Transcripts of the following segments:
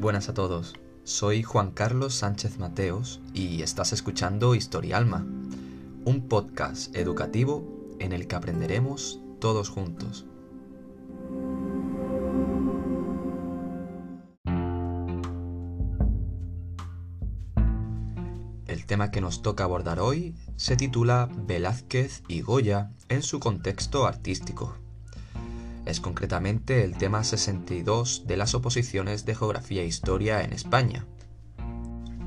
Buenas a todos. Soy Juan Carlos Sánchez Mateos y estás escuchando Historia Alma, un podcast educativo en el que aprenderemos todos juntos. El tema que nos toca abordar hoy se titula Velázquez y Goya en su contexto artístico es concretamente el tema 62 de las oposiciones de Geografía e Historia en España.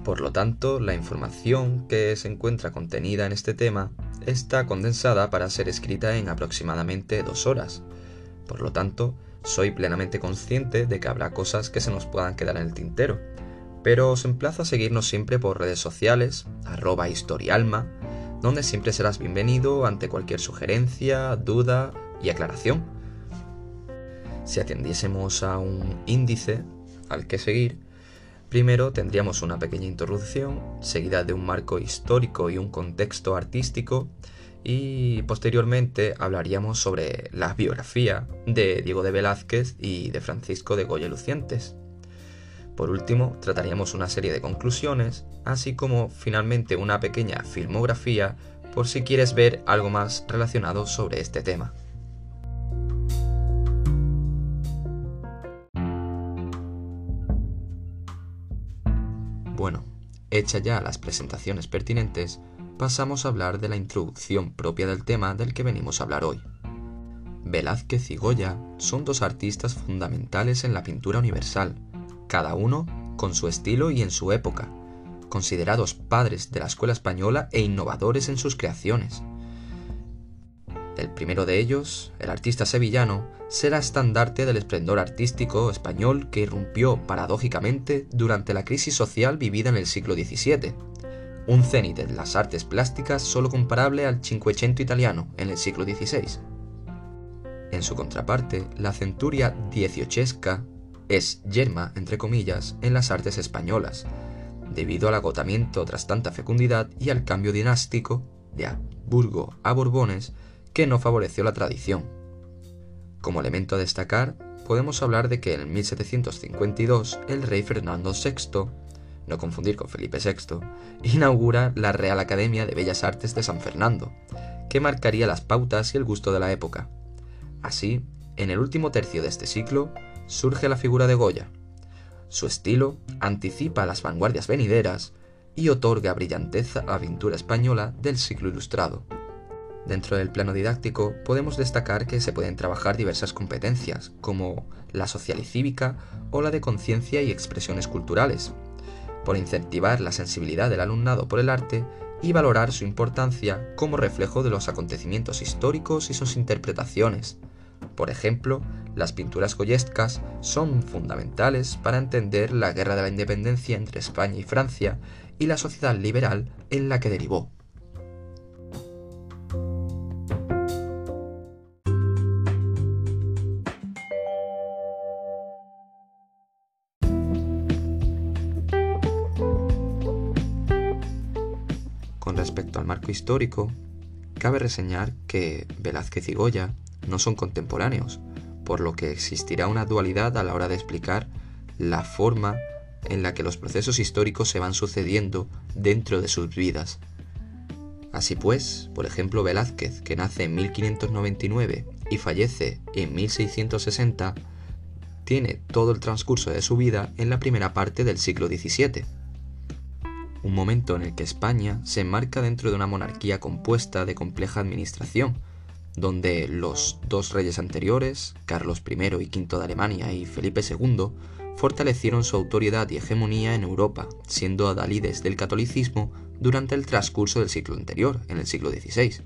Por lo tanto, la información que se encuentra contenida en este tema está condensada para ser escrita en aproximadamente dos horas. Por lo tanto, soy plenamente consciente de que habrá cosas que se nos puedan quedar en el tintero, pero os emplazo a seguirnos siempre por redes sociales, arroba historialma, donde siempre serás bienvenido ante cualquier sugerencia, duda y aclaración si atendiésemos a un índice al que seguir, primero tendríamos una pequeña introducción, seguida de un marco histórico y un contexto artístico, y posteriormente hablaríamos sobre la biografía de Diego de Velázquez y de Francisco de Goya Lucientes. Por último, trataríamos una serie de conclusiones, así como finalmente una pequeña filmografía por si quieres ver algo más relacionado sobre este tema. Hecha ya las presentaciones pertinentes, pasamos a hablar de la introducción propia del tema del que venimos a hablar hoy. Velázquez y Goya son dos artistas fundamentales en la pintura universal, cada uno con su estilo y en su época, considerados padres de la escuela española e innovadores en sus creaciones. El primero de ellos, el artista sevillano, será estandarte del esplendor artístico español que irrumpió paradójicamente durante la crisis social vivida en el siglo XVII, un cenit de las artes plásticas solo comparable al Cinquecento italiano en el siglo XVI. En su contraparte, la centuria dieciochesca es yerma, entre comillas, en las artes españolas, debido al agotamiento tras tanta fecundidad y al cambio dinástico de Habsburgo a Borbones que no favoreció la tradición. Como elemento a destacar, podemos hablar de que en 1752 el rey Fernando VI, no confundir con Felipe VI, inaugura la Real Academia de Bellas Artes de San Fernando, que marcaría las pautas y el gusto de la época. Así, en el último tercio de este siglo, surge la figura de Goya. Su estilo anticipa las vanguardias venideras y otorga brillanteza a la pintura española del siglo ilustrado. Dentro del plano didáctico podemos destacar que se pueden trabajar diversas competencias, como la social y cívica o la de conciencia y expresiones culturales, por incentivar la sensibilidad del alumnado por el arte y valorar su importancia como reflejo de los acontecimientos históricos y sus interpretaciones. Por ejemplo, las pinturas goyescas son fundamentales para entender la guerra de la independencia entre España y Francia y la sociedad liberal en la que derivó. Con respecto al marco histórico, cabe reseñar que Velázquez y Goya no son contemporáneos, por lo que existirá una dualidad a la hora de explicar la forma en la que los procesos históricos se van sucediendo dentro de sus vidas. Así pues, por ejemplo, Velázquez, que nace en 1599 y fallece en 1660, tiene todo el transcurso de su vida en la primera parte del siglo XVII un momento en el que España se enmarca dentro de una monarquía compuesta de compleja administración, donde los dos reyes anteriores, Carlos I y V de Alemania y Felipe II, fortalecieron su autoridad y hegemonía en Europa, siendo adalides del catolicismo durante el transcurso del siglo anterior, en el siglo XVI.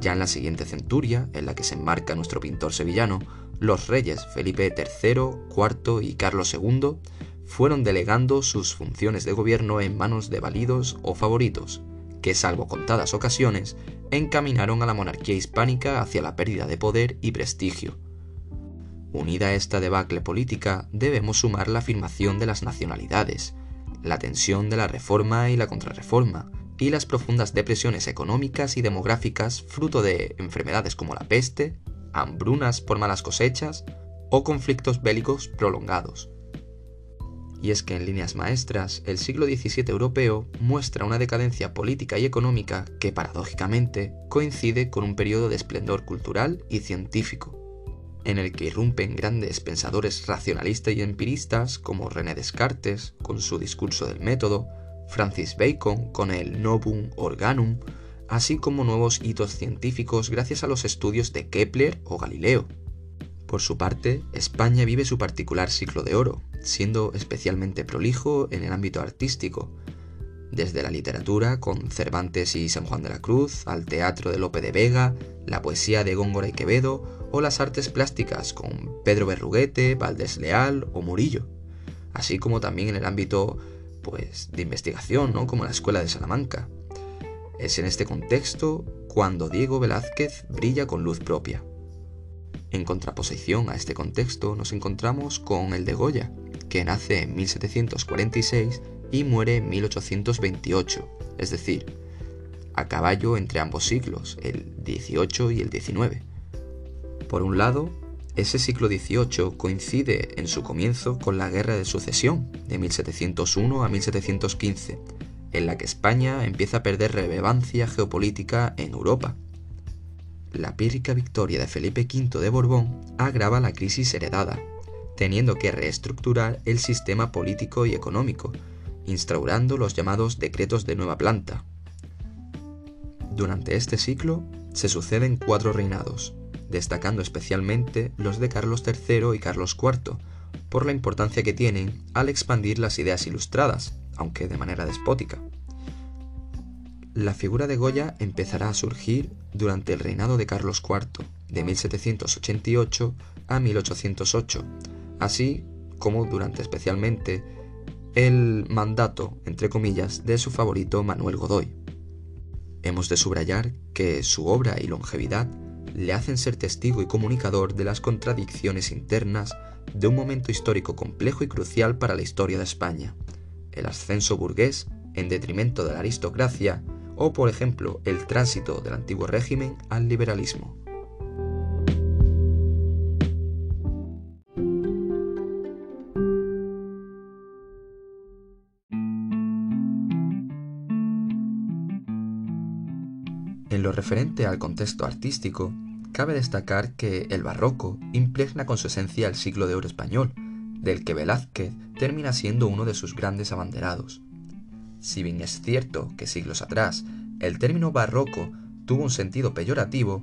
Ya en la siguiente centuria, en la que se enmarca nuestro pintor sevillano, los reyes Felipe III, IV y Carlos II fueron delegando sus funciones de gobierno en manos de validos o favoritos, que salvo contadas ocasiones, encaminaron a la monarquía hispánica hacia la pérdida de poder y prestigio. Unida a esta debacle política, debemos sumar la afirmación de las nacionalidades, la tensión de la reforma y la contrarreforma, y las profundas depresiones económicas y demográficas fruto de enfermedades como la peste, hambrunas por malas cosechas o conflictos bélicos prolongados. Y es que en líneas maestras el siglo XVII europeo muestra una decadencia política y económica que paradójicamente coincide con un periodo de esplendor cultural y científico, en el que irrumpen grandes pensadores racionalistas y empiristas como René Descartes con su discurso del método, Francis Bacon con el Novum Organum, así como nuevos hitos científicos gracias a los estudios de Kepler o Galileo. Por su parte, España vive su particular ciclo de oro, siendo especialmente prolijo en el ámbito artístico, desde la literatura con Cervantes y San Juan de la Cruz, al teatro de Lope de Vega, la poesía de Góngora y Quevedo, o las artes plásticas con Pedro Berruguete, Valdés Leal o Murillo, así como también en el ámbito pues, de investigación, ¿no? como la Escuela de Salamanca. Es en este contexto cuando Diego Velázquez brilla con luz propia. En contraposición a este contexto nos encontramos con el de Goya, que nace en 1746 y muere en 1828, es decir, a caballo entre ambos siglos, el 18 y el 19. Por un lado, ese siglo XVIII coincide en su comienzo con la Guerra de Sucesión de 1701 a 1715, en la que España empieza a perder relevancia geopolítica en Europa. La pírrica victoria de Felipe V de Borbón agrava la crisis heredada, teniendo que reestructurar el sistema político y económico, instaurando los llamados decretos de nueva planta. Durante este ciclo se suceden cuatro reinados, destacando especialmente los de Carlos III y Carlos IV, por la importancia que tienen al expandir las ideas ilustradas, aunque de manera despótica. La figura de Goya empezará a surgir durante el reinado de Carlos IV, de 1788 a 1808, así como durante especialmente el mandato, entre comillas, de su favorito Manuel Godoy. Hemos de subrayar que su obra y longevidad le hacen ser testigo y comunicador de las contradicciones internas de un momento histórico complejo y crucial para la historia de España, el ascenso burgués en detrimento de la aristocracia o, por ejemplo, el tránsito del antiguo régimen al liberalismo. Referente al contexto artístico, cabe destacar que el barroco impregna con su esencia el siglo de oro español, del que Velázquez termina siendo uno de sus grandes abanderados. Si bien es cierto que siglos atrás el término barroco tuvo un sentido peyorativo,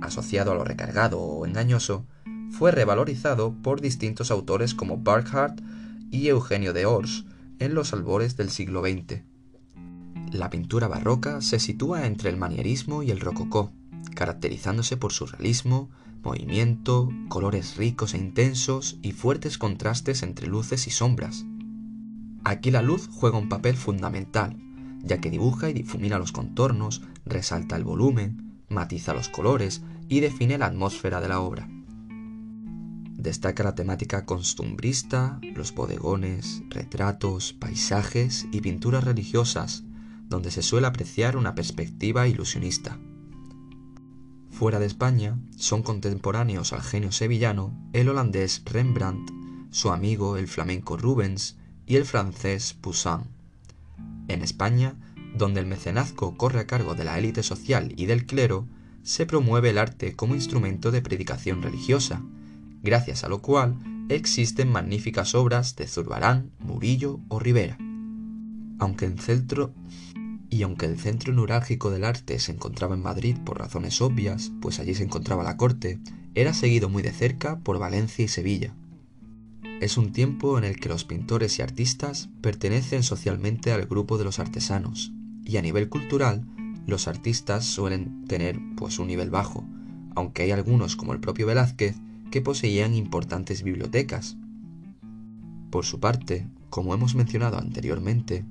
asociado a lo recargado o engañoso, fue revalorizado por distintos autores como Burckhardt y Eugenio de Ors en los albores del siglo XX. La pintura barroca se sitúa entre el manierismo y el rococó, caracterizándose por su realismo, movimiento, colores ricos e intensos y fuertes contrastes entre luces y sombras. Aquí la luz juega un papel fundamental, ya que dibuja y difumina los contornos, resalta el volumen, matiza los colores y define la atmósfera de la obra. Destaca la temática costumbrista, los bodegones, retratos, paisajes y pinturas religiosas, donde se suele apreciar una perspectiva ilusionista. Fuera de España, son contemporáneos al genio sevillano el holandés Rembrandt, su amigo el flamenco Rubens y el francés Poussin. En España, donde el mecenazgo corre a cargo de la élite social y del clero, se promueve el arte como instrumento de predicación religiosa, gracias a lo cual existen magníficas obras de Zurbarán, Murillo o Rivera. Aunque en centro y aunque el centro neurálgico del arte se encontraba en Madrid por razones obvias, pues allí se encontraba la corte, era seguido muy de cerca por Valencia y Sevilla. Es un tiempo en el que los pintores y artistas pertenecen socialmente al grupo de los artesanos, y a nivel cultural, los artistas suelen tener pues un nivel bajo, aunque hay algunos como el propio Velázquez que poseían importantes bibliotecas. Por su parte, como hemos mencionado anteriormente,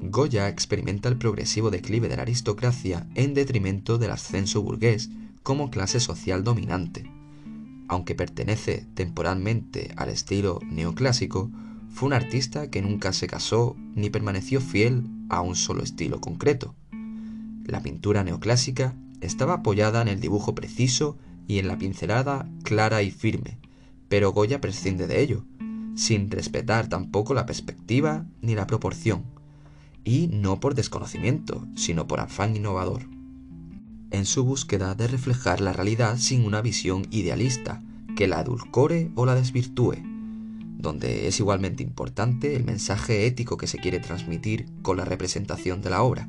Goya experimenta el progresivo declive de la aristocracia en detrimento del ascenso burgués como clase social dominante. Aunque pertenece temporalmente al estilo neoclásico, fue un artista que nunca se casó ni permaneció fiel a un solo estilo concreto. La pintura neoclásica estaba apoyada en el dibujo preciso y en la pincelada clara y firme, pero Goya prescinde de ello, sin respetar tampoco la perspectiva ni la proporción, y no por desconocimiento, sino por afán innovador. En su búsqueda de reflejar la realidad sin una visión idealista, que la adulcore o la desvirtúe, donde es igualmente importante el mensaje ético que se quiere transmitir con la representación de la obra.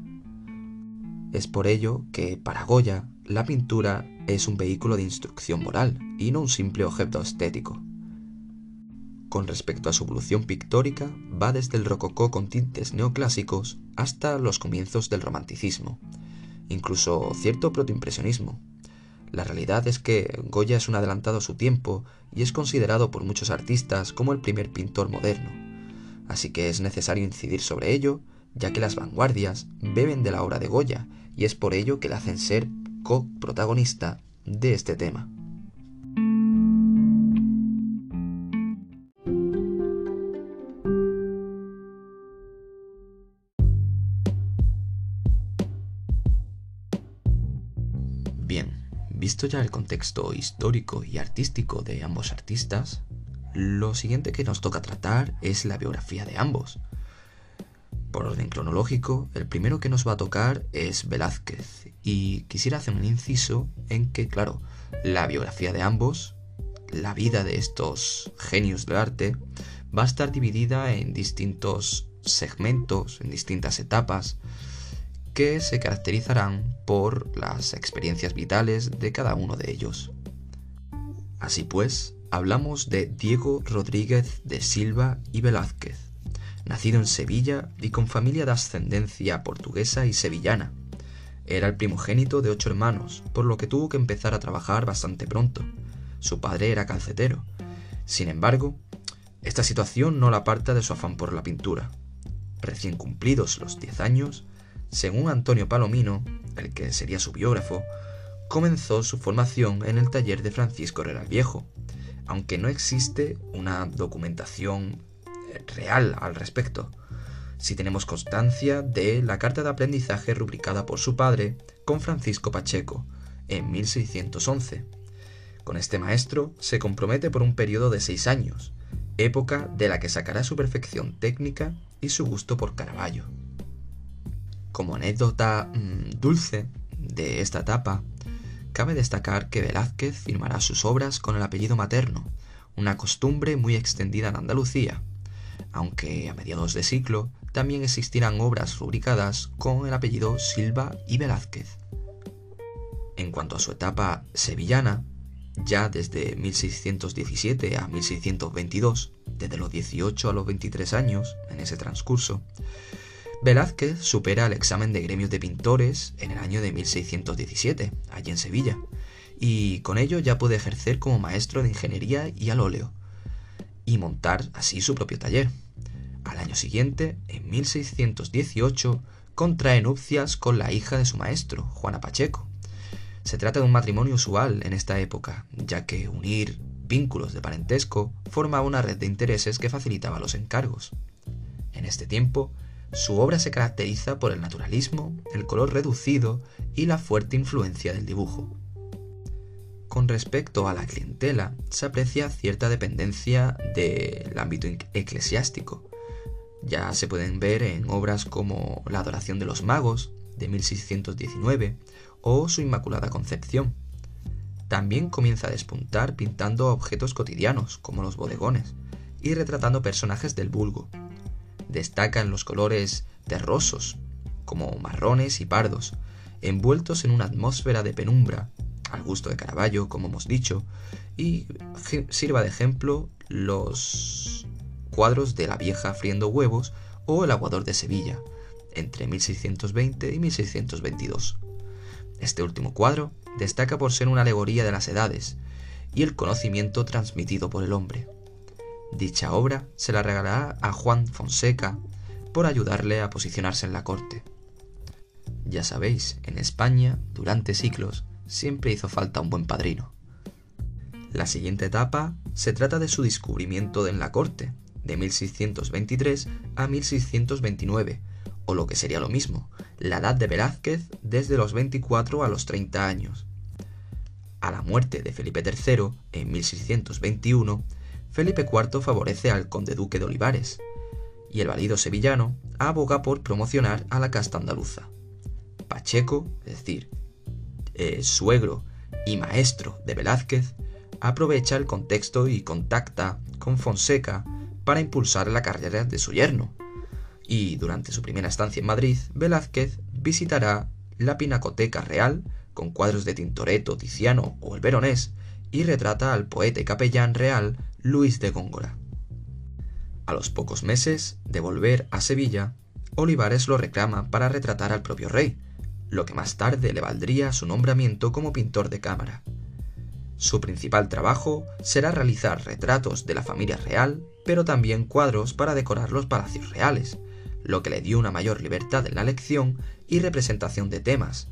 Es por ello que, para Goya, la pintura es un vehículo de instrucción moral y no un simple objeto estético. Con respecto a su evolución pictórica, va desde el rococó con tintes neoclásicos hasta los comienzos del romanticismo, incluso cierto protoimpresionismo. La realidad es que Goya es un adelantado a su tiempo y es considerado por muchos artistas como el primer pintor moderno. Así que es necesario incidir sobre ello, ya que las vanguardias beben de la obra de Goya y es por ello que le hacen ser coprotagonista de este tema. Visto ya el contexto histórico y artístico de ambos artistas, lo siguiente que nos toca tratar es la biografía de ambos. Por orden cronológico, el primero que nos va a tocar es Velázquez, y quisiera hacer un inciso en que, claro, la biografía de ambos, la vida de estos genios del arte, va a estar dividida en distintos segmentos, en distintas etapas, que se caracterizarán por las experiencias vitales de cada uno de ellos. Así pues, hablamos de Diego Rodríguez de Silva y Velázquez, nacido en Sevilla y con familia de ascendencia portuguesa y sevillana. Era el primogénito de ocho hermanos, por lo que tuvo que empezar a trabajar bastante pronto. Su padre era calcetero. Sin embargo, esta situación no la aparta de su afán por la pintura. Recién cumplidos los diez años, según Antonio Palomino, el que sería su biógrafo, comenzó su formación en el taller de Francisco Herrera el Viejo, aunque no existe una documentación eh, real al respecto. Si tenemos constancia de la carta de aprendizaje rubricada por su padre con Francisco Pacheco en 1611. Con este maestro se compromete por un periodo de seis años, época de la que sacará su perfección técnica y su gusto por Caravaggio. Como anécdota mm, dulce de esta etapa, cabe destacar que Velázquez firmará sus obras con el apellido materno, una costumbre muy extendida en Andalucía, aunque a mediados de siglo también existirán obras rubricadas con el apellido Silva y Velázquez. En cuanto a su etapa sevillana, ya desde 1617 a 1622, desde los 18 a los 23 años, en ese transcurso, Velázquez supera el examen de gremios de pintores en el año de 1617, allí en Sevilla, y con ello ya puede ejercer como maestro de ingeniería y al óleo, y montar así su propio taller. Al año siguiente, en 1618, contrae nupcias con la hija de su maestro, Juana Pacheco. Se trata de un matrimonio usual en esta época, ya que unir vínculos de parentesco formaba una red de intereses que facilitaba los encargos. En este tiempo, su obra se caracteriza por el naturalismo, el color reducido y la fuerte influencia del dibujo. Con respecto a la clientela, se aprecia cierta dependencia del ámbito eclesiástico. Ya se pueden ver en obras como La adoración de los magos, de 1619, o Su Inmaculada Concepción. También comienza a despuntar pintando objetos cotidianos, como los bodegones, y retratando personajes del vulgo, destacan los colores terrosos, como marrones y pardos, envueltos en una atmósfera de penumbra, al gusto de Caravaggio, como hemos dicho, y sirva de ejemplo los cuadros de la vieja friendo huevos o el aguador de Sevilla, entre 1620 y 1622. Este último cuadro destaca por ser una alegoría de las edades y el conocimiento transmitido por el hombre. Dicha obra se la regalará a Juan Fonseca por ayudarle a posicionarse en la corte. Ya sabéis, en España, durante siglos, siempre hizo falta un buen padrino. La siguiente etapa se trata de su descubrimiento en la corte, de 1623 a 1629, o lo que sería lo mismo, la edad de Velázquez desde los 24 a los 30 años. A la muerte de Felipe III, en 1621, Felipe IV favorece al conde duque de Olivares, y el valido sevillano aboga por promocionar a la casta andaluza. Pacheco, es decir, eh, suegro y maestro de Velázquez, aprovecha el contexto y contacta con Fonseca para impulsar la carrera de su yerno. Y durante su primera estancia en Madrid, Velázquez visitará la Pinacoteca Real con cuadros de Tintoretto, Tiziano o el Veronés y retrata al poeta y capellán real Luis de Góngora. A los pocos meses de volver a Sevilla, Olivares lo reclama para retratar al propio rey, lo que más tarde le valdría su nombramiento como pintor de cámara. Su principal trabajo será realizar retratos de la familia real, pero también cuadros para decorar los palacios reales, lo que le dio una mayor libertad en la elección y representación de temas,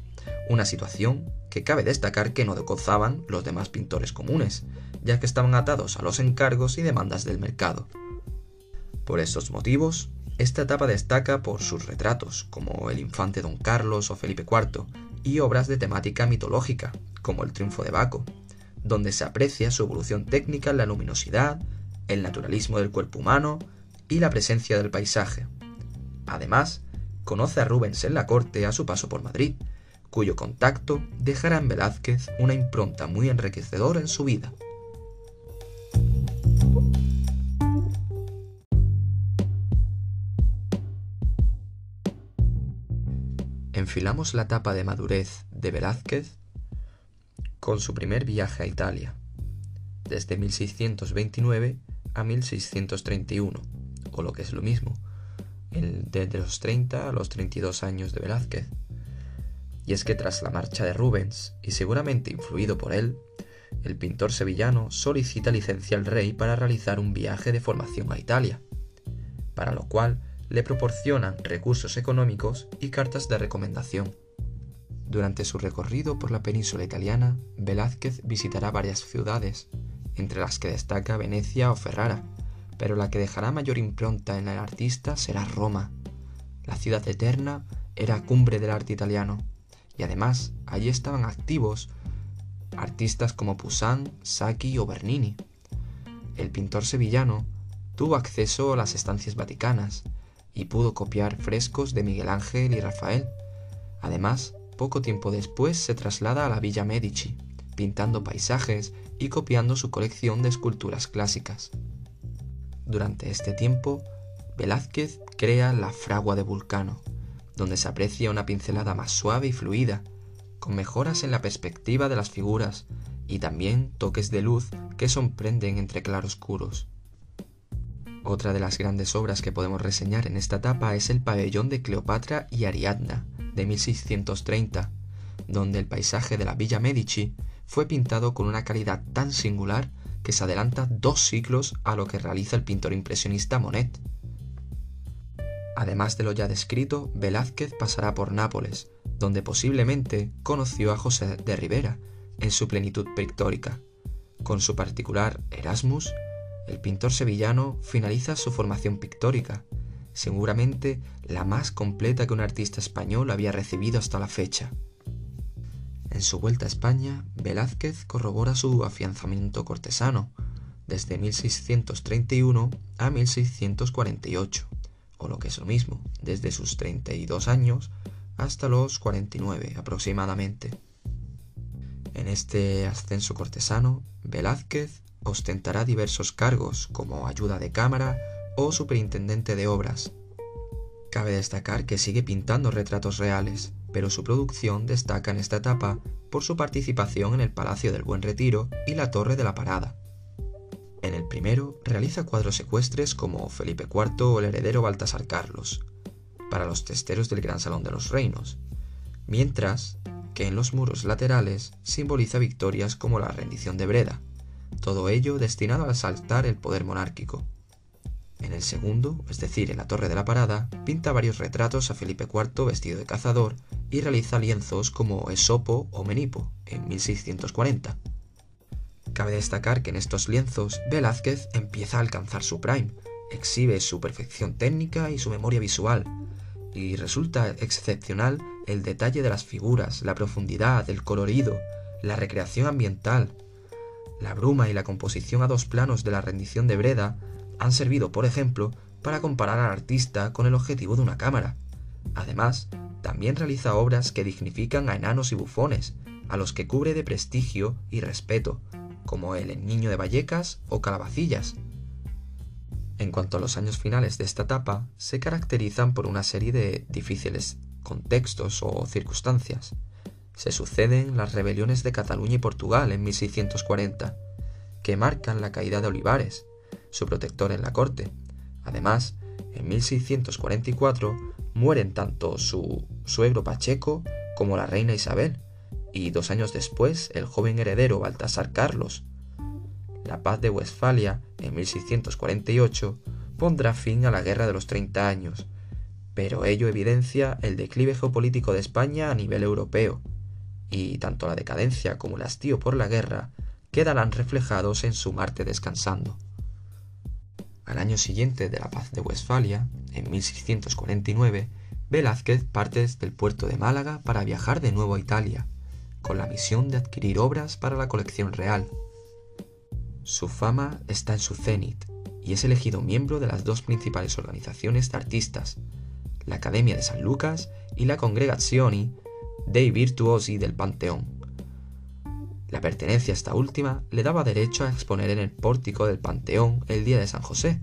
una situación que cabe destacar que no gozaban los demás pintores comunes, ya que estaban atados a los encargos y demandas del mercado. Por estos motivos, esta etapa destaca por sus retratos, como el infante Don Carlos o Felipe IV, y obras de temática mitológica, como el Triunfo de Baco, donde se aprecia su evolución técnica en la luminosidad, el naturalismo del cuerpo humano y la presencia del paisaje. Además, conoce a Rubens en la corte a su paso por Madrid, cuyo contacto dejará en Velázquez una impronta muy enriquecedora en su vida. Enfilamos la etapa de madurez de Velázquez con su primer viaje a Italia, desde 1629 a 1631, o lo que es lo mismo, desde los 30 a los 32 años de Velázquez. Y es que tras la marcha de Rubens, y seguramente influido por él, el pintor sevillano solicita licencia al rey para realizar un viaje de formación a Italia, para lo cual le proporcionan recursos económicos y cartas de recomendación. Durante su recorrido por la península italiana, Velázquez visitará varias ciudades, entre las que destaca Venecia o Ferrara, pero la que dejará mayor impronta en el artista será Roma. La ciudad eterna era cumbre del arte italiano, y además allí estaban activos artistas como Poussin, Sacchi o Bernini. El pintor sevillano tuvo acceso a las estancias vaticanas y pudo copiar frescos de Miguel Ángel y Rafael. Además, poco tiempo después se traslada a la Villa Medici, pintando paisajes y copiando su colección de esculturas clásicas. Durante este tiempo, Velázquez crea la fragua de Vulcano, donde se aprecia una pincelada más suave y fluida, con mejoras en la perspectiva de las figuras y también toques de luz que sorprenden entre claroscuros. Otra de las grandes obras que podemos reseñar en esta etapa es el pabellón de Cleopatra y Ariadna, de 1630, donde el paisaje de la Villa Medici fue pintado con una calidad tan singular que se adelanta dos siglos a lo que realiza el pintor impresionista Monet. Además de lo ya descrito, Velázquez pasará por Nápoles, donde posiblemente conoció a José de Rivera en su plenitud pictórica. Con su particular Erasmus, el pintor sevillano finaliza su formación pictórica, seguramente la más completa que un artista español había recibido hasta la fecha. En su vuelta a España, Velázquez corrobora su afianzamiento cortesano, desde 1631 a 1648, o lo que es lo mismo, desde sus 32 años hasta los 49 aproximadamente. En este ascenso cortesano, Velázquez ostentará diversos cargos como ayuda de cámara, o superintendente de obras. Cabe destacar que sigue pintando retratos reales, pero su producción destaca en esta etapa por su participación en el Palacio del Buen Retiro y la Torre de la Parada. En el primero realiza cuadros ecuestres como Felipe IV o el heredero Baltasar Carlos, para los testeros del Gran Salón de los Reinos, mientras que en los muros laterales simboliza victorias como la rendición de Breda, todo ello destinado a exaltar el poder monárquico. En el segundo, es decir, en la Torre de la Parada, pinta varios retratos a Felipe IV vestido de cazador y realiza lienzos como Esopo o Menipo, en 1640. Cabe destacar que en estos lienzos Velázquez empieza a alcanzar su prime, exhibe su perfección técnica y su memoria visual, y resulta excepcional el detalle de las figuras, la profundidad, el colorido, la recreación ambiental. La bruma y la composición a dos planos de la rendición de Breda han servido, por ejemplo, para comparar al artista con el objetivo de una cámara. Además, también realiza obras que dignifican a enanos y bufones, a los que cubre de prestigio y respeto, como el Niño de Vallecas o Calabacillas. En cuanto a los años finales de esta etapa, se caracterizan por una serie de difíciles contextos o circunstancias. Se suceden las rebeliones de Cataluña y Portugal en 1640, que marcan la caída de Olivares, su protector en la corte. Además, en 1644 mueren tanto su suegro Pacheco como la reina Isabel, y dos años después el joven heredero Baltasar Carlos. La paz de Westfalia en 1648 pondrá fin a la Guerra de los Treinta Años, pero ello evidencia el declive geopolítico de España a nivel europeo, y tanto la decadencia como el hastío por la guerra quedarán reflejados en su Marte descansando. Al año siguiente de la paz de Westfalia, en 1649, Velázquez parte desde el puerto de Málaga para viajar de nuevo a Italia, con la misión de adquirir obras para la colección real. Su fama está en su cenit y es elegido miembro de las dos principales organizaciones de artistas, la Academia de San Lucas y la Congregazione dei Virtuosi del Panteón. La pertenencia a esta última le daba derecho a exponer en el pórtico del Panteón el día de San José,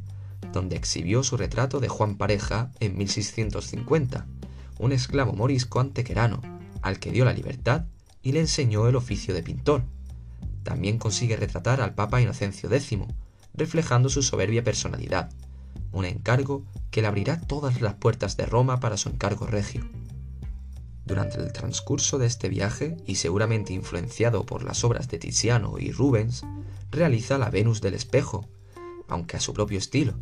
donde exhibió su retrato de Juan Pareja en 1650, un esclavo morisco antequerano, al que dio la libertad y le enseñó el oficio de pintor. También consigue retratar al Papa Inocencio X, reflejando su soberbia personalidad, un encargo que le abrirá todas las puertas de Roma para su encargo regio. Durante el transcurso de este viaje, y seguramente influenciado por las obras de Tiziano y Rubens, realiza la Venus del espejo, aunque a su propio estilo.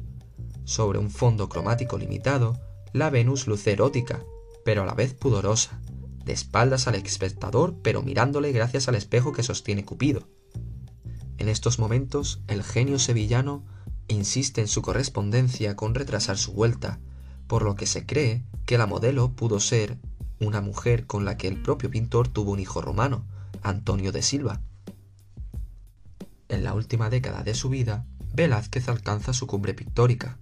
Sobre un fondo cromático limitado, la Venus luce erótica, pero a la vez pudorosa, de espaldas al espectador, pero mirándole gracias al espejo que sostiene Cupido. En estos momentos, el genio sevillano insiste en su correspondencia con retrasar su vuelta, por lo que se cree que la modelo pudo ser una mujer con la que el propio pintor tuvo un hijo romano, Antonio de Silva. En la última década de su vida, Velázquez alcanza su cumbre pictórica.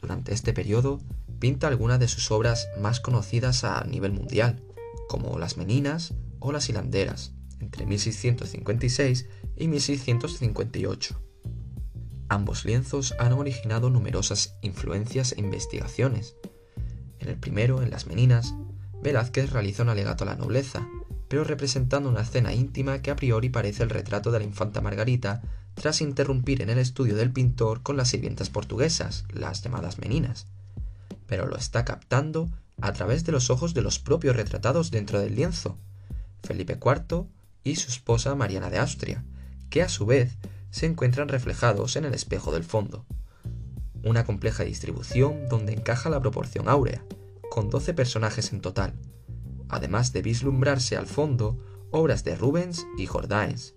Durante este periodo, pinta algunas de sus obras más conocidas a nivel mundial, como Las Meninas o Las Hilanderas, entre 1656 y 1658. Ambos lienzos han originado numerosas influencias e investigaciones. En el primero, en Las Meninas, Velázquez realiza un alegato a la nobleza, pero representando una escena íntima que a priori parece el retrato de la infanta Margarita tras interrumpir en el estudio del pintor con las sirvientas portuguesas, las llamadas meninas. Pero lo está captando a través de los ojos de los propios retratados dentro del lienzo, Felipe IV y su esposa Mariana de Austria, que a su vez se encuentran reflejados en el espejo del fondo. Una compleja distribución donde encaja la proporción áurea, con 12 personajes en total, además de vislumbrarse al fondo obras de Rubens y Jordaens.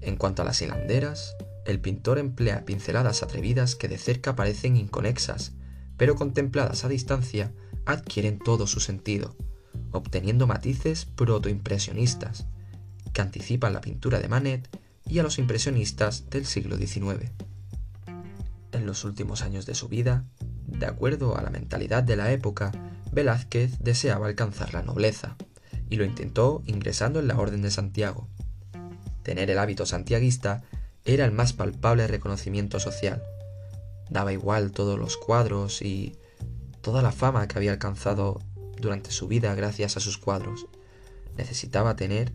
En cuanto a las hilanderas, el pintor emplea pinceladas atrevidas que de cerca parecen inconexas, pero contempladas a distancia adquieren todo su sentido, obteniendo matices protoimpresionistas, que anticipan la pintura de Manet y a los impresionistas del siglo XIX. En los últimos años de su vida, de acuerdo a la mentalidad de la época, Velázquez deseaba alcanzar la nobleza, y lo intentó ingresando en la Orden de Santiago. Tener el hábito santiaguista era el más palpable reconocimiento social. Daba igual todos los cuadros y toda la fama que había alcanzado durante su vida gracias a sus cuadros. Necesitaba tener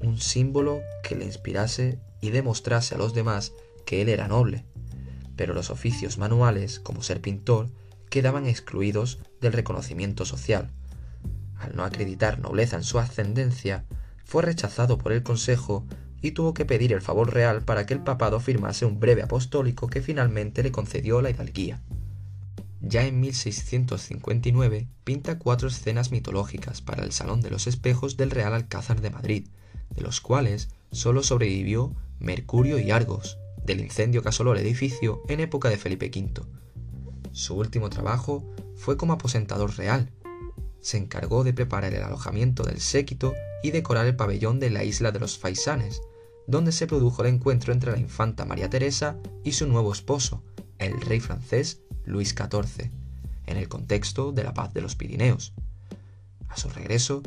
un símbolo que le inspirase y demostrase a los demás que él era noble, pero los oficios manuales, como ser pintor, quedaban excluidos del reconocimiento social. Al no acreditar nobleza en su ascendencia, fue rechazado por el Consejo y tuvo que pedir el favor real para que el papado firmase un breve apostólico que finalmente le concedió la hidalguía. Ya en 1659 pinta cuatro escenas mitológicas para el Salón de los Espejos del Real Alcázar de Madrid, de los cuales solo sobrevivió Mercurio y Argos, del incendio que asoló el edificio en época de Felipe V. Su último trabajo fue como aposentador real. Se encargó de preparar el alojamiento del séquito y decorar el pabellón de la isla de los Faisanes, donde se produjo el encuentro entre la infanta María Teresa y su nuevo esposo, el rey francés Luis XIV, en el contexto de la paz de los Pirineos. A su regreso,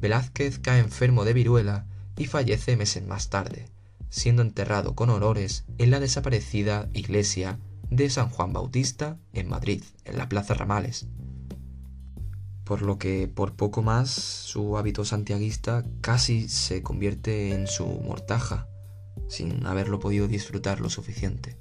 Velázquez cae enfermo de viruela y fallece meses más tarde, siendo enterrado con honores en la desaparecida iglesia de San Juan Bautista en Madrid, en la Plaza Ramales. Por lo que por poco más su hábito santiaguista casi se convierte en su mortaja, sin haberlo podido disfrutar lo suficiente.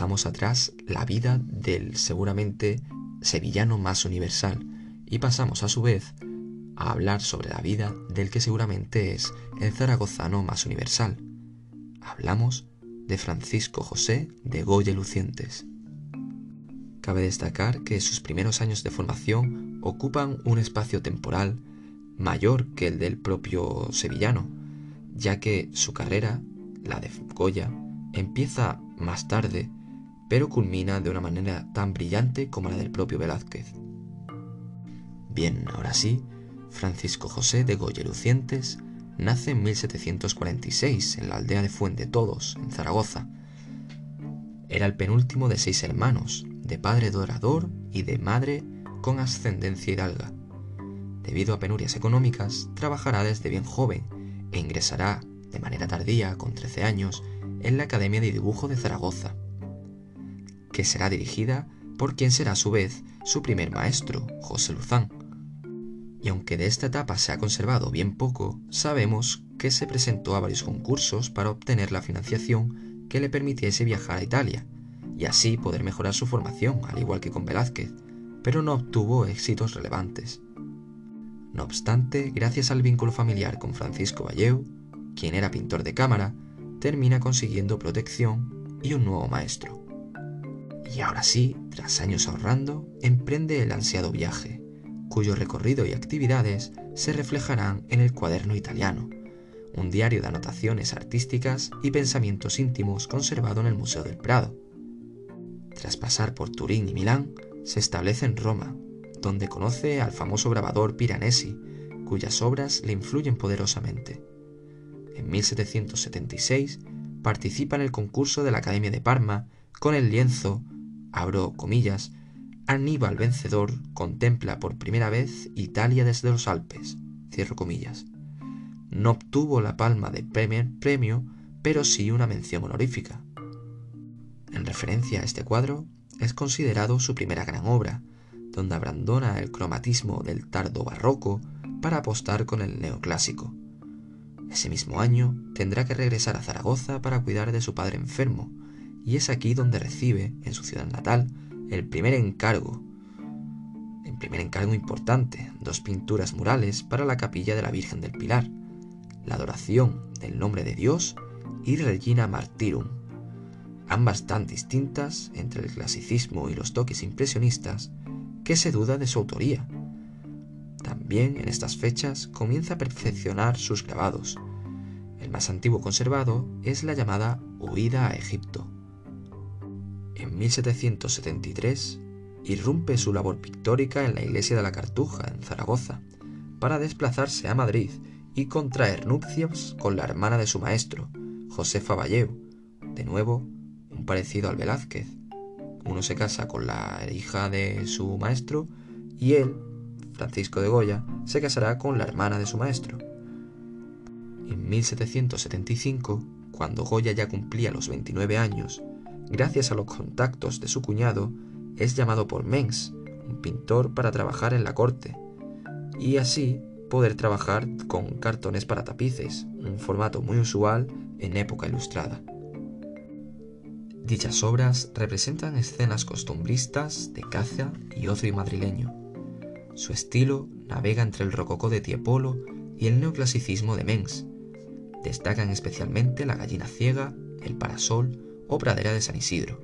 Dejamos atrás la vida del seguramente sevillano más universal y pasamos a su vez a hablar sobre la vida del que seguramente es el zaragozano más universal. Hablamos de Francisco José de Goya Lucientes. Cabe destacar que sus primeros años de formación ocupan un espacio temporal mayor que el del propio sevillano, ya que su carrera, la de Goya, empieza más tarde pero culmina de una manera tan brillante como la del propio Velázquez. Bien, ahora sí, Francisco José de Goya Lucientes nace en 1746 en la aldea de Fuente Todos, en Zaragoza. Era el penúltimo de seis hermanos, de padre dorador y de madre con ascendencia hidalga. Debido a penurias económicas, trabajará desde bien joven e ingresará, de manera tardía, con 13 años, en la Academia de Dibujo de Zaragoza, será dirigida por quien será a su vez su primer maestro, José Luzán. Y aunque de esta etapa se ha conservado bien poco, sabemos que se presentó a varios concursos para obtener la financiación que le permitiese viajar a Italia y así poder mejorar su formación, al igual que con Velázquez, pero no obtuvo éxitos relevantes. No obstante, gracias al vínculo familiar con Francisco Valleu, quien era pintor de cámara, termina consiguiendo protección y un nuevo maestro. Y ahora sí, tras años ahorrando, emprende el ansiado viaje, cuyo recorrido y actividades se reflejarán en el cuaderno italiano, un diario de anotaciones artísticas y pensamientos íntimos conservado en el Museo del Prado. Tras pasar por Turín y Milán, se establece en Roma, donde conoce al famoso grabador Piranesi, cuyas obras le influyen poderosamente. En 1776 participa en el concurso de la Academia de Parma con el lienzo abro comillas, Aníbal vencedor contempla por primera vez Italia desde los Alpes, cierro comillas. No obtuvo la palma de premio, pero sí una mención honorífica. En referencia a este cuadro, es considerado su primera gran obra, donde abandona el cromatismo del tardo barroco para apostar con el neoclásico. Ese mismo año tendrá que regresar a Zaragoza para cuidar de su padre enfermo, y es aquí donde recibe, en su ciudad natal, el primer encargo, el primer encargo importante, dos pinturas murales para la capilla de la Virgen del Pilar, la adoración del nombre de Dios y Regina Martyrum, ambas tan distintas entre el clasicismo y los toques impresionistas que se duda de su autoría. También en estas fechas comienza a perfeccionar sus grabados. El más antiguo conservado es la llamada Huida a Egipto, en 1773 irrumpe su labor pictórica en la iglesia de la Cartuja, en Zaragoza, para desplazarse a Madrid y contraer nupcias con la hermana de su maestro, Josefa Valleu, de nuevo un parecido al Velázquez. Uno se casa con la hija de su maestro y él, Francisco de Goya, se casará con la hermana de su maestro. En 1775, cuando Goya ya cumplía los 29 años gracias a los contactos de su cuñado, es llamado por Mengs, un pintor, para trabajar en la corte, y así poder trabajar con cartones para tapices, un formato muy usual en época ilustrada. Dichas obras representan escenas costumbristas de caza y ocio madrileño. Su estilo navega entre el rococó de Tiepolo y el neoclasicismo de Mengs. Destacan especialmente la gallina ciega, el parasol o pradera de San Isidro.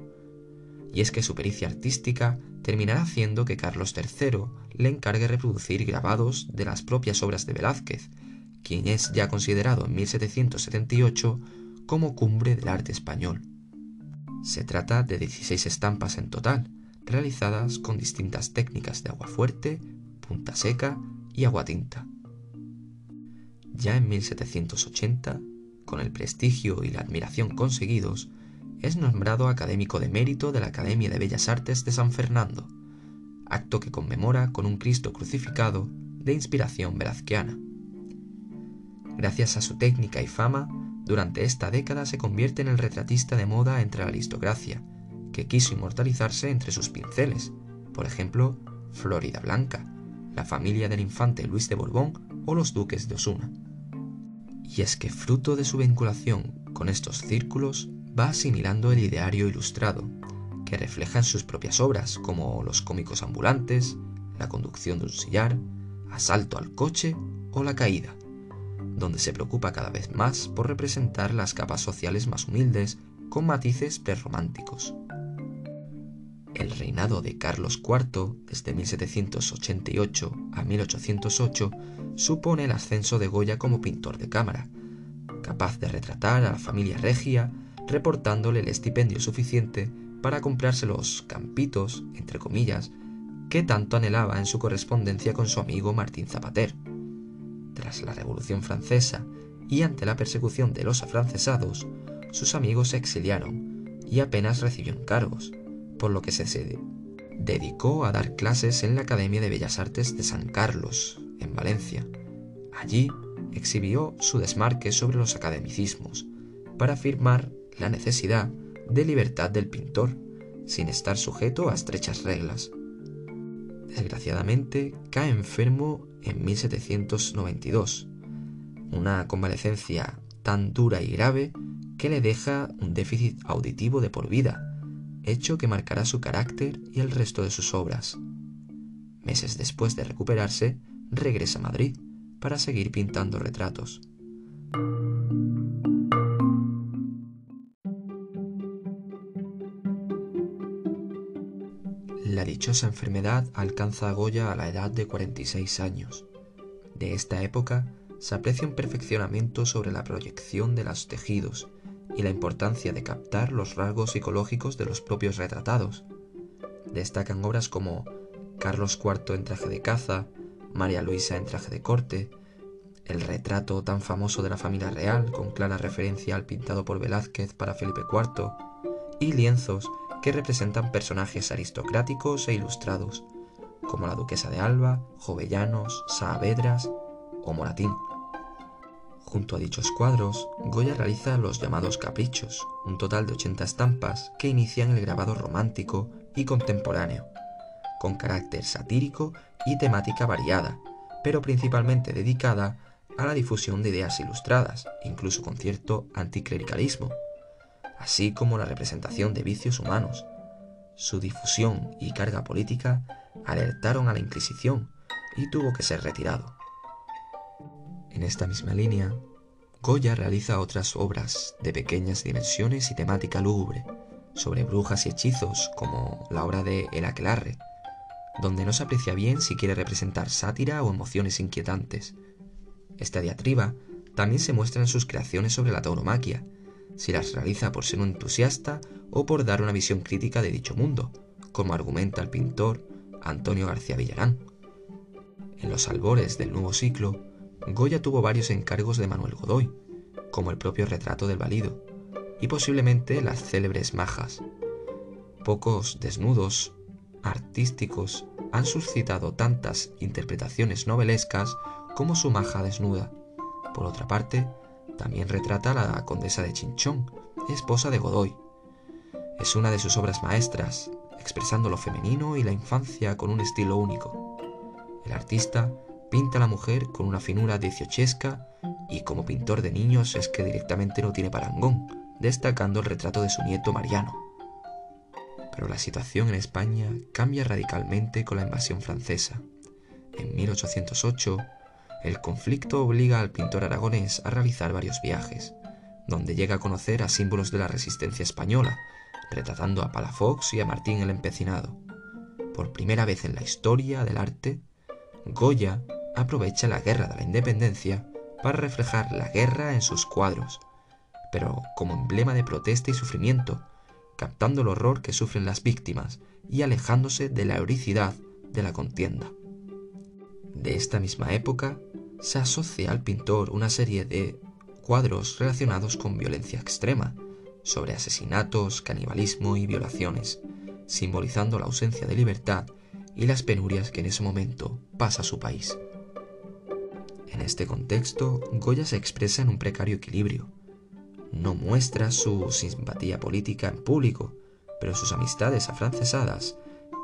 Y es que su pericia artística terminará haciendo que Carlos III le encargue reproducir grabados de las propias obras de Velázquez, quien es ya considerado en 1778 como cumbre del arte español. Se trata de 16 estampas en total, realizadas con distintas técnicas de agua fuerte, punta seca y agua tinta. Ya en 1780, con el prestigio y la admiración conseguidos, es nombrado académico de mérito de la Academia de Bellas Artes de San Fernando, acto que conmemora con un Cristo crucificado de inspiración velazquiana. Gracias a su técnica y fama, durante esta década se convierte en el retratista de moda entre la aristocracia, que quiso inmortalizarse entre sus pinceles, por ejemplo, Florida Blanca, la familia del infante Luis de Borbón o los duques de Osuna. Y es que fruto de su vinculación con estos círculos va asimilando el ideario ilustrado, que refleja en sus propias obras, como Los cómicos ambulantes, La conducción de un sillar, Asalto al coche o La caída, donde se preocupa cada vez más por representar las capas sociales más humildes con matices prerrománticos. El reinado de Carlos IV, desde 1788 a 1808, supone el ascenso de Goya como pintor de cámara, capaz de retratar a la familia regia, reportándole el estipendio suficiente para comprarse los campitos, entre comillas, que tanto anhelaba en su correspondencia con su amigo Martín Zapater. Tras la Revolución Francesa y ante la persecución de los afrancesados, sus amigos se exiliaron y apenas recibió encargos, por lo que se dedicó a dar clases en la Academia de Bellas Artes de San Carlos, en Valencia. Allí exhibió su desmarque sobre los academicismos, para afirmar la necesidad de libertad del pintor, sin estar sujeto a estrechas reglas. Desgraciadamente, cae enfermo en 1792, una convalecencia tan dura y grave que le deja un déficit auditivo de por vida, hecho que marcará su carácter y el resto de sus obras. Meses después de recuperarse, regresa a Madrid para seguir pintando retratos. Dichosa enfermedad alcanza a Goya a la edad de 46 años. De esta época se aprecia un perfeccionamiento sobre la proyección de los tejidos y la importancia de captar los rasgos psicológicos de los propios retratados. Destacan obras como Carlos IV en traje de caza, María Luisa en traje de corte, el retrato tan famoso de la familia real, con clara referencia al pintado por Velázquez para Felipe IV, y lienzos que representan personajes aristocráticos e ilustrados, como la duquesa de Alba, Jovellanos, Saavedras o Moratín. Junto a dichos cuadros, Goya realiza los llamados caprichos, un total de 80 estampas que inician el grabado romántico y contemporáneo, con carácter satírico y temática variada, pero principalmente dedicada a la difusión de ideas ilustradas, incluso con cierto anticlericalismo así como la representación de vicios humanos. Su difusión y carga política alertaron a la Inquisición y tuvo que ser retirado. En esta misma línea, Goya realiza otras obras de pequeñas dimensiones y temática lúgubre, sobre brujas y hechizos, como la obra de El Aquelarre, donde no se aprecia bien si quiere representar sátira o emociones inquietantes. Esta diatriba también se muestra en sus creaciones sobre la tauromaquia, si las realiza por ser un entusiasta o por dar una visión crítica de dicho mundo, como argumenta el pintor Antonio García Villarán. En los albores del nuevo ciclo, Goya tuvo varios encargos de Manuel Godoy, como el propio retrato del valido, y posiblemente las célebres majas. Pocos desnudos artísticos han suscitado tantas interpretaciones novelescas como su maja desnuda. Por otra parte, también retrata a la condesa de Chinchón, esposa de Godoy. Es una de sus obras maestras, expresando lo femenino y la infancia con un estilo único. El artista pinta a la mujer con una finura dieciochesca y como pintor de niños es que directamente no tiene parangón, destacando el retrato de su nieto Mariano. Pero la situación en España cambia radicalmente con la invasión francesa. En 1808, el conflicto obliga al pintor aragonés a realizar varios viajes, donde llega a conocer a símbolos de la resistencia española, retratando a Palafox y a Martín el Empecinado. Por primera vez en la historia del arte, Goya aprovecha la guerra de la independencia para reflejar la guerra en sus cuadros, pero como emblema de protesta y sufrimiento, captando el horror que sufren las víctimas y alejándose de la heroicidad de la contienda. De esta misma época se asocia al pintor una serie de cuadros relacionados con violencia extrema, sobre asesinatos, canibalismo y violaciones, simbolizando la ausencia de libertad y las penurias que en ese momento pasa su país. En este contexto, Goya se expresa en un precario equilibrio. No muestra su simpatía política en público, pero sus amistades afrancesadas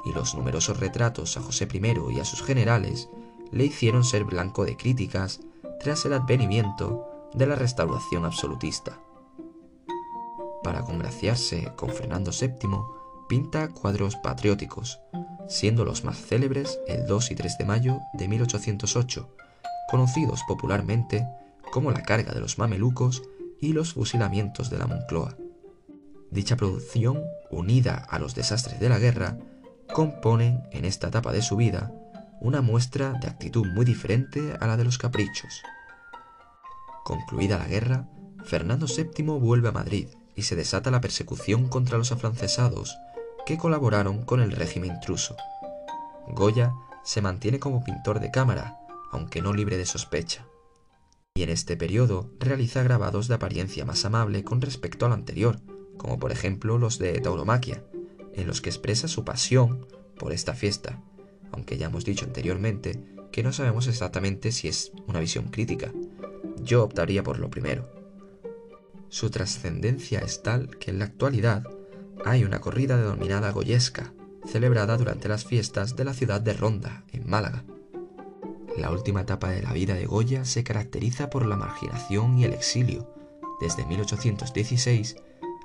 y los numerosos retratos a José I y a sus generales le hicieron ser blanco de críticas tras el advenimiento de la restauración absolutista. Para congraciarse con Fernando VII, pinta cuadros patrióticos, siendo los más célebres el 2 y 3 de mayo de 1808, conocidos popularmente como la carga de los mamelucos y los fusilamientos de la Moncloa. Dicha producción, unida a los desastres de la guerra, componen en esta etapa de su vida una muestra de actitud muy diferente a la de los caprichos. Concluida la guerra, Fernando VII vuelve a Madrid y se desata la persecución contra los afrancesados que colaboraron con el régimen intruso. Goya se mantiene como pintor de cámara, aunque no libre de sospecha. Y en este periodo realiza grabados de apariencia más amable con respecto al anterior, como por ejemplo los de Tauromaquia, en los que expresa su pasión por esta fiesta, aunque ya hemos dicho anteriormente que no sabemos exactamente si es una visión crítica. Yo optaría por lo primero. Su trascendencia es tal que en la actualidad hay una corrida denominada Goyesca, celebrada durante las fiestas de la ciudad de Ronda, en Málaga. La última etapa de la vida de Goya se caracteriza por la marginación y el exilio, desde 1816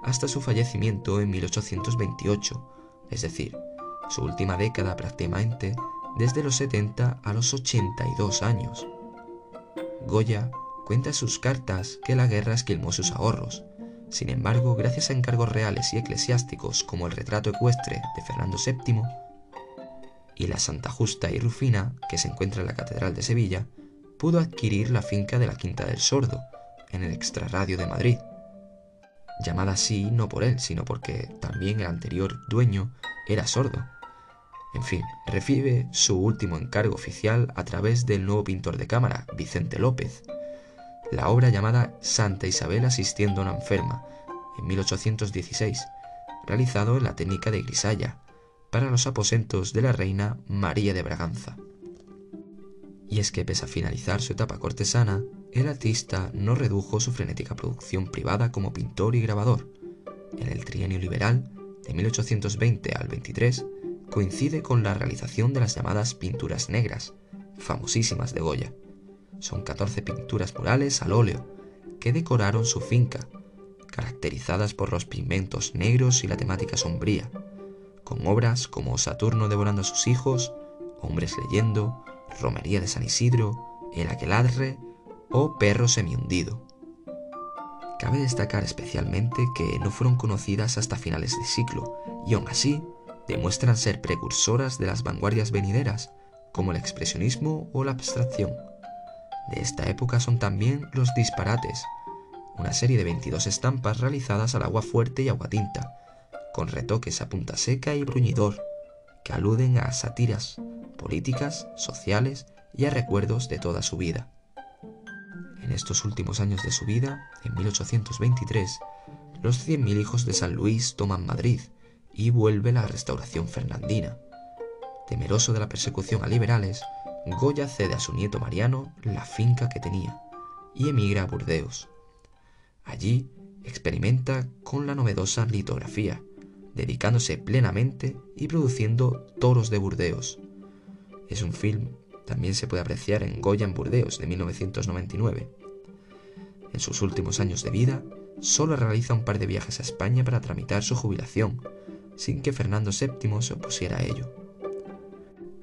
hasta su fallecimiento en 1828, es decir, su última década prácticamente desde los 70 a los 82 años. Goya cuenta en sus cartas que la guerra esquilmó sus ahorros. Sin embargo, gracias a encargos reales y eclesiásticos como el retrato ecuestre de Fernando VII, y la Santa Justa y Rufina, que se encuentra en la Catedral de Sevilla, pudo adquirir la finca de la Quinta del Sordo, en el extrarradio de Madrid. Llamada así no por él, sino porque también el anterior dueño era sordo. En fin, recibe su último encargo oficial a través del nuevo pintor de cámara, Vicente López. La obra llamada Santa Isabel asistiendo a una enferma, en 1816, realizado en la técnica de grisalla, para los aposentos de la reina María de Braganza. Y es que pese a finalizar su etapa cortesana, el artista no redujo su frenética producción privada como pintor y grabador. En el trienio liberal, de 1820 al 23, coincide con la realización de las llamadas pinturas negras, famosísimas de Goya. Son 14 pinturas murales al óleo que decoraron su finca, caracterizadas por los pigmentos negros y la temática sombría, con obras como Saturno devorando a sus hijos, Hombres leyendo, Romería de San Isidro, El Aqueladre o Perro semihundido. Cabe destacar especialmente que no fueron conocidas hasta finales de siglo y aún así demuestran ser precursoras de las vanguardias venideras, como el expresionismo o la abstracción. De esta época son también los disparates, una serie de 22 estampas realizadas al agua fuerte y agua tinta, con retoques a punta seca y bruñidor, que aluden a sátiras políticas, sociales y a recuerdos de toda su vida. En estos últimos años de su vida, en 1823, los 100.000 hijos de San Luis toman Madrid y vuelve la restauración fernandina. Temeroso de la persecución a liberales, Goya cede a su nieto Mariano la finca que tenía y emigra a Burdeos. Allí experimenta con la novedosa litografía, dedicándose plenamente y produciendo Toros de Burdeos. Es un film, también se puede apreciar en Goya en Burdeos de 1999. En sus últimos años de vida, solo realiza un par de viajes a España para tramitar su jubilación, sin que Fernando VII se opusiera a ello.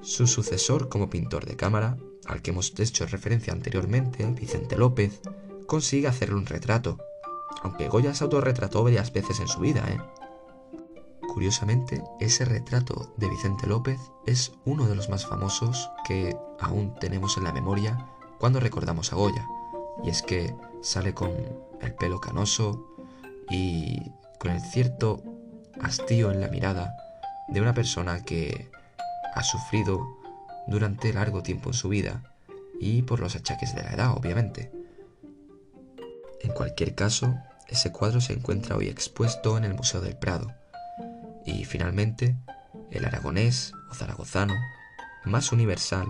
Su sucesor como pintor de cámara, al que hemos hecho referencia anteriormente, Vicente López, consigue hacerle un retrato, aunque Goya se autorretrató varias veces en su vida, ¿eh? Curiosamente, ese retrato de Vicente López es uno de los más famosos que aún tenemos en la memoria cuando recordamos a Goya. Y es que sale con el pelo canoso y con el cierto hastío en la mirada de una persona que ha sufrido durante largo tiempo en su vida y por los achaques de la edad, obviamente. En cualquier caso, ese cuadro se encuentra hoy expuesto en el Museo del Prado. Y finalmente, el aragonés o zaragozano, más universal,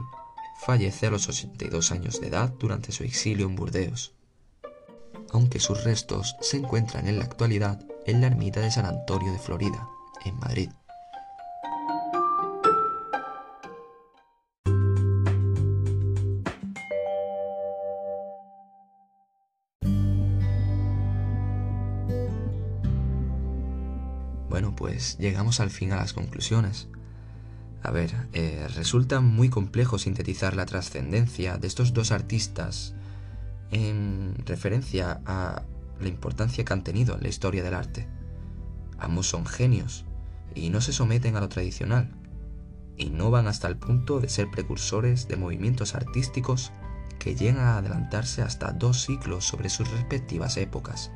fallece a los 82 años de edad durante su exilio en Burdeos, aunque sus restos se encuentran en la actualidad en la ermita de San Antonio de Florida, en Madrid. Bueno, pues llegamos al fin a las conclusiones. A ver, eh, resulta muy complejo sintetizar la trascendencia de estos dos artistas en referencia a la importancia que han tenido en la historia del arte. Ambos son genios y no se someten a lo tradicional. Innovan hasta el punto de ser precursores de movimientos artísticos que llegan a adelantarse hasta dos siglos sobre sus respectivas épocas,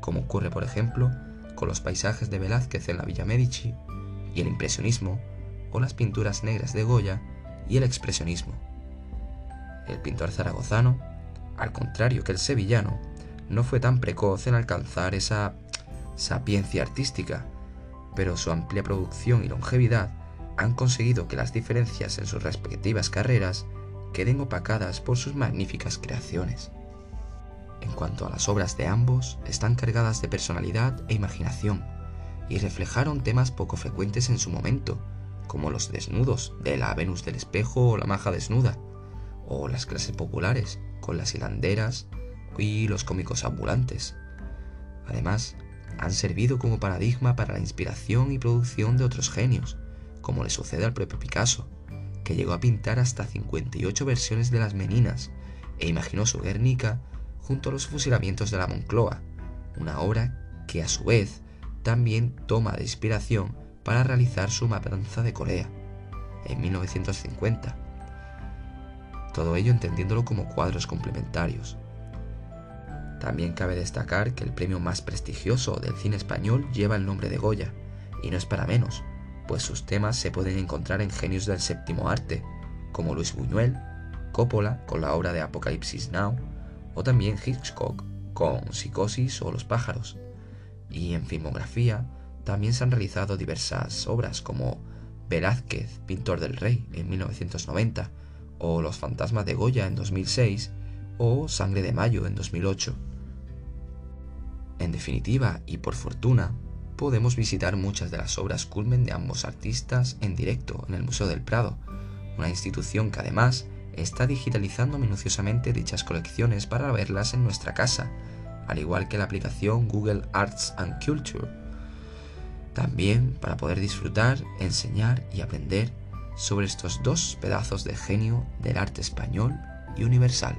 como ocurre por ejemplo con los paisajes de Velázquez en la Villa Medici y el impresionismo o las pinturas negras de Goya y el expresionismo. El pintor zaragozano, al contrario que el sevillano, no fue tan precoz en alcanzar esa sapiencia artística, pero su amplia producción y longevidad han conseguido que las diferencias en sus respectivas carreras queden opacadas por sus magníficas creaciones. En cuanto a las obras de ambos, están cargadas de personalidad e imaginación, y reflejaron temas poco frecuentes en su momento, como los desnudos de la Venus del espejo o la maja desnuda, o las clases populares, con las hilanderas y los cómicos ambulantes. Además, han servido como paradigma para la inspiración y producción de otros genios, como le sucede al propio Picasso, que llegó a pintar hasta 58 versiones de las Meninas e imaginó su Guernica junto a los fusilamientos de la Moncloa, una obra que a su vez también toma de inspiración para realizar su matanza de Corea, en 1950. Todo ello entendiéndolo como cuadros complementarios. También cabe destacar que el premio más prestigioso del cine español lleva el nombre de Goya, y no es para menos, pues sus temas se pueden encontrar en genios del séptimo arte, como Luis Buñuel, Coppola con la obra de Apocalipsis Now, o también Hitchcock con Psicosis o Los pájaros. Y en filmografía también se han realizado diversas obras como Velázquez, Pintor del Rey, en 1990, o Los fantasmas de Goya en 2006, o Sangre de Mayo en 2008. En definitiva, y por fortuna, podemos visitar muchas de las obras culmen de ambos artistas en directo en el Museo del Prado, una institución que además está digitalizando minuciosamente dichas colecciones para verlas en nuestra casa, al igual que la aplicación Google Arts and Culture. También para poder disfrutar, enseñar y aprender sobre estos dos pedazos de genio del arte español y universal.